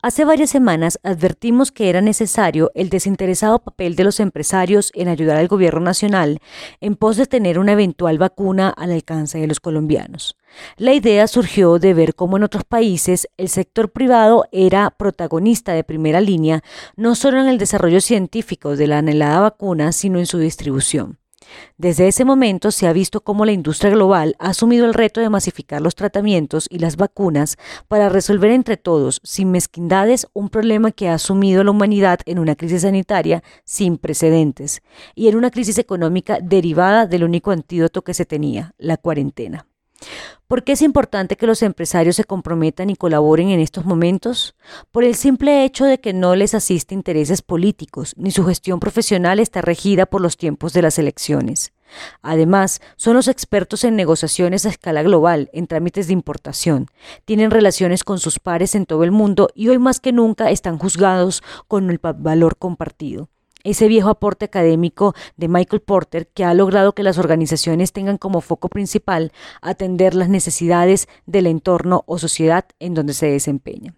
Hace varias semanas advertimos que era necesario el desinteresado papel de los empresarios en ayudar al gobierno nacional en pos de tener una eventual vacuna al alcance de los colombianos. La idea surgió de ver cómo en otros países el sector privado era protagonista de primera línea no solo en el desarrollo científico de la anhelada vacuna, sino en su distribución. Desde ese momento se ha visto cómo la industria global ha asumido el reto de masificar los tratamientos y las vacunas para resolver entre todos, sin mezquindades, un problema que ha asumido la humanidad en una crisis sanitaria sin precedentes y en una crisis económica derivada del único antídoto que se tenía, la cuarentena. ¿Por qué es importante que los empresarios se comprometan y colaboren en estos momentos? Por el simple hecho de que no les asiste intereses políticos, ni su gestión profesional está regida por los tiempos de las elecciones. Además, son los expertos en negociaciones a escala global, en trámites de importación. Tienen relaciones con sus pares en todo el mundo y hoy más que nunca están juzgados con el valor compartido ese viejo aporte académico de Michael Porter que ha logrado que las organizaciones tengan como foco principal atender las necesidades del entorno o sociedad en donde se desempeñan.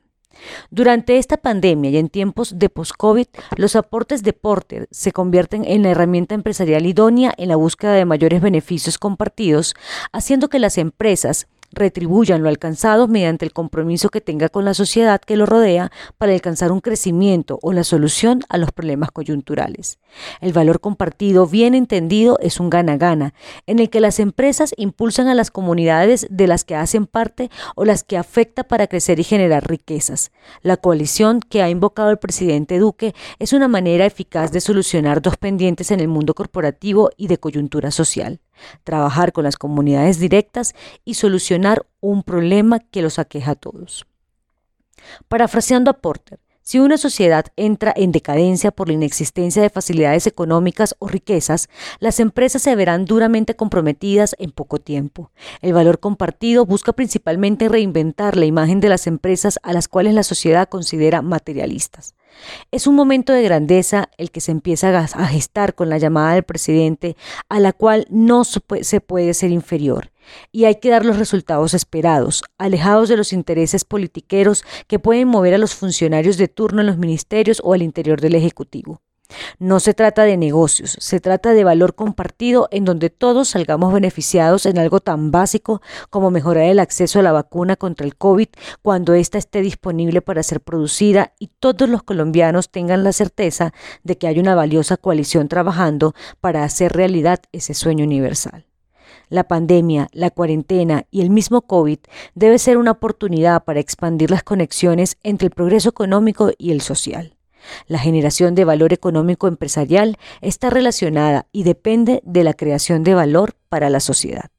Durante esta pandemia y en tiempos de post-COVID, los aportes de Porter se convierten en la herramienta empresarial idónea en la búsqueda de mayores beneficios compartidos, haciendo que las empresas retribuyan lo alcanzado mediante el compromiso que tenga con la sociedad que lo rodea para alcanzar un crecimiento o la solución a los problemas coyunturales. El valor compartido bien entendido es un gana-gana, en el que las empresas impulsan a las comunidades de las que hacen parte o las que afecta para crecer y generar riquezas. La coalición que ha invocado el presidente Duque es una manera eficaz de solucionar dos pendientes en el mundo corporativo y de coyuntura social trabajar con las comunidades directas y solucionar un problema que los aqueja a todos. Parafraseando a Porter, si una sociedad entra en decadencia por la inexistencia de facilidades económicas o riquezas, las empresas se verán duramente comprometidas en poco tiempo. El valor compartido busca principalmente reinventar la imagen de las empresas a las cuales la sociedad considera materialistas. Es un momento de grandeza el que se empieza a gestar con la llamada del presidente, a la cual no se puede ser inferior. Y hay que dar los resultados esperados, alejados de los intereses politiqueros que pueden mover a los funcionarios de turno en los ministerios o al interior del Ejecutivo. No se trata de negocios, se trata de valor compartido en donde todos salgamos beneficiados en algo tan básico como mejorar el acceso a la vacuna contra el COVID cuando ésta esté disponible para ser producida y todos los colombianos tengan la certeza de que hay una valiosa coalición trabajando para hacer realidad ese sueño universal. La pandemia, la cuarentena y el mismo COVID debe ser una oportunidad para expandir las conexiones entre el progreso económico y el social. La generación de valor económico empresarial está relacionada y depende de la creación de valor para la sociedad.